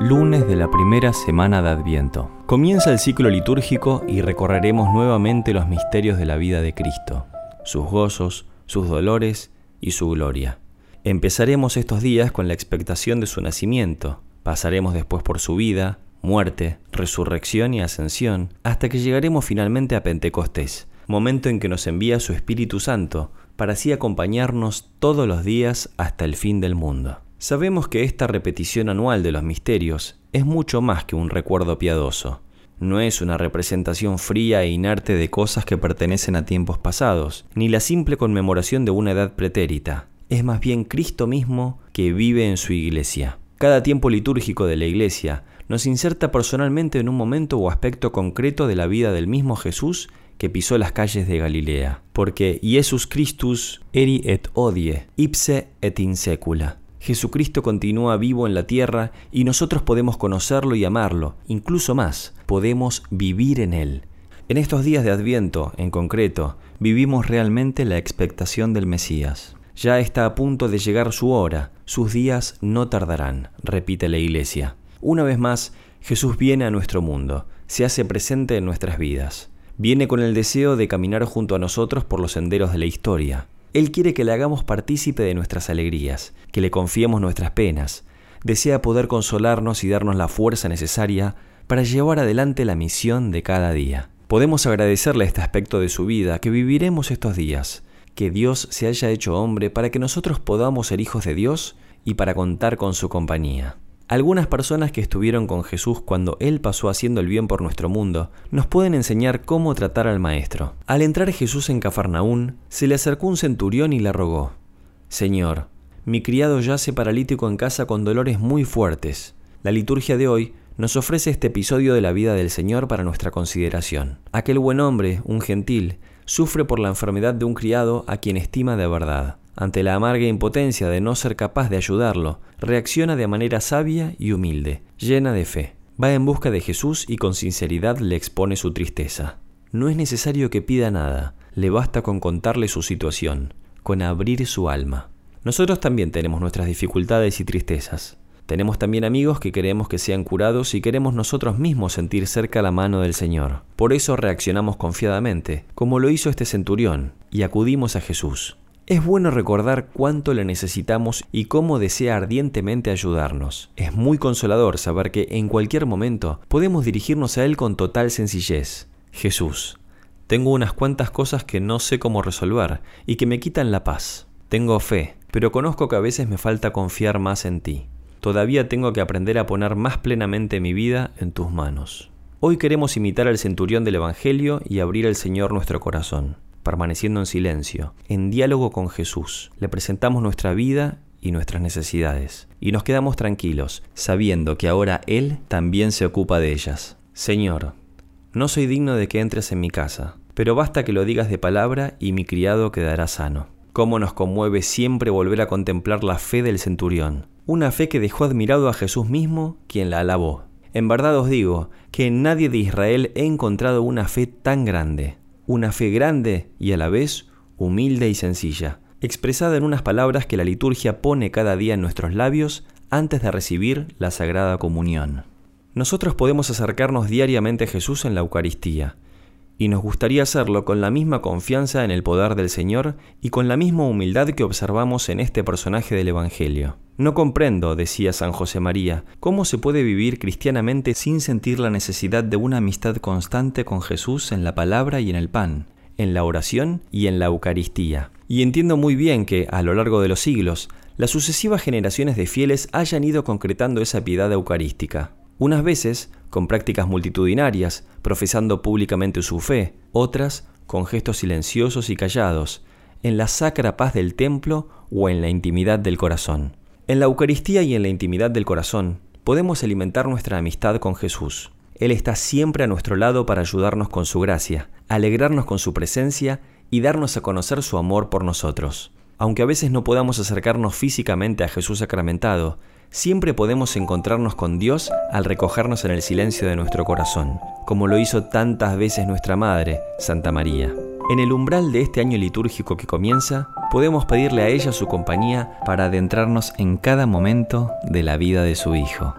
Lunes de la primera semana de Adviento. Comienza el ciclo litúrgico y recorreremos nuevamente los misterios de la vida de Cristo, sus gozos, sus dolores y su gloria. Empezaremos estos días con la expectación de su nacimiento, pasaremos después por su vida, muerte, resurrección y ascensión, hasta que llegaremos finalmente a Pentecostés, momento en que nos envía su Espíritu Santo, para así acompañarnos todos los días hasta el fin del mundo. Sabemos que esta repetición anual de los misterios es mucho más que un recuerdo piadoso. No es una representación fría e inerte de cosas que pertenecen a tiempos pasados, ni la simple conmemoración de una edad pretérita. Es más bien Cristo mismo que vive en su iglesia. Cada tiempo litúrgico de la iglesia nos inserta personalmente en un momento o aspecto concreto de la vida del mismo Jesús que pisó las calles de Galilea, porque Jesus Christus eri et odie, ipse et in secula. Jesucristo continúa vivo en la tierra y nosotros podemos conocerlo y amarlo, incluso más, podemos vivir en Él. En estos días de Adviento, en concreto, vivimos realmente la expectación del Mesías. Ya está a punto de llegar su hora, sus días no tardarán, repite la Iglesia. Una vez más, Jesús viene a nuestro mundo, se hace presente en nuestras vidas. Viene con el deseo de caminar junto a nosotros por los senderos de la historia, él quiere que le hagamos partícipe de nuestras alegrías, que le confiemos nuestras penas. Desea poder consolarnos y darnos la fuerza necesaria para llevar adelante la misión de cada día. Podemos agradecerle este aspecto de su vida que viviremos estos días, que Dios se haya hecho hombre para que nosotros podamos ser hijos de Dios y para contar con su compañía. Algunas personas que estuvieron con Jesús cuando Él pasó haciendo el bien por nuestro mundo nos pueden enseñar cómo tratar al Maestro. Al entrar Jesús en Cafarnaún, se le acercó un centurión y le rogó, Señor, mi criado yace paralítico en casa con dolores muy fuertes. La liturgia de hoy nos ofrece este episodio de la vida del Señor para nuestra consideración. Aquel buen hombre, un gentil, sufre por la enfermedad de un criado a quien estima de verdad. Ante la amarga impotencia de no ser capaz de ayudarlo, reacciona de manera sabia y humilde, llena de fe. Va en busca de Jesús y con sinceridad le expone su tristeza. No es necesario que pida nada, le basta con contarle su situación, con abrir su alma. Nosotros también tenemos nuestras dificultades y tristezas. Tenemos también amigos que queremos que sean curados y queremos nosotros mismos sentir cerca la mano del Señor. Por eso reaccionamos confiadamente, como lo hizo este centurión, y acudimos a Jesús. Es bueno recordar cuánto le necesitamos y cómo desea ardientemente ayudarnos. Es muy consolador saber que en cualquier momento podemos dirigirnos a Él con total sencillez. Jesús, tengo unas cuantas cosas que no sé cómo resolver y que me quitan la paz. Tengo fe, pero conozco que a veces me falta confiar más en ti. Todavía tengo que aprender a poner más plenamente mi vida en tus manos. Hoy queremos imitar al centurión del Evangelio y abrir al Señor nuestro corazón permaneciendo en silencio, en diálogo con Jesús. Le presentamos nuestra vida y nuestras necesidades, y nos quedamos tranquilos, sabiendo que ahora Él también se ocupa de ellas. Señor, no soy digno de que entres en mi casa, pero basta que lo digas de palabra y mi criado quedará sano. Cómo nos conmueve siempre volver a contemplar la fe del centurión, una fe que dejó admirado a Jesús mismo, quien la alabó. En verdad os digo que en nadie de Israel he encontrado una fe tan grande una fe grande y a la vez humilde y sencilla, expresada en unas palabras que la liturgia pone cada día en nuestros labios antes de recibir la Sagrada Comunión. Nosotros podemos acercarnos diariamente a Jesús en la Eucaristía, y nos gustaría hacerlo con la misma confianza en el poder del Señor y con la misma humildad que observamos en este personaje del Evangelio. No comprendo, decía San José María, cómo se puede vivir cristianamente sin sentir la necesidad de una amistad constante con Jesús en la palabra y en el pan, en la oración y en la Eucaristía. Y entiendo muy bien que, a lo largo de los siglos, las sucesivas generaciones de fieles hayan ido concretando esa piedad eucarística unas veces con prácticas multitudinarias, profesando públicamente su fe, otras con gestos silenciosos y callados, en la sacra paz del templo o en la intimidad del corazón. En la Eucaristía y en la intimidad del corazón podemos alimentar nuestra amistad con Jesús. Él está siempre a nuestro lado para ayudarnos con su gracia, alegrarnos con su presencia y darnos a conocer su amor por nosotros. Aunque a veces no podamos acercarnos físicamente a Jesús sacramentado, siempre podemos encontrarnos con Dios al recogernos en el silencio de nuestro corazón, como lo hizo tantas veces nuestra Madre, Santa María. En el umbral de este año litúrgico que comienza, podemos pedirle a ella su compañía para adentrarnos en cada momento de la vida de su Hijo.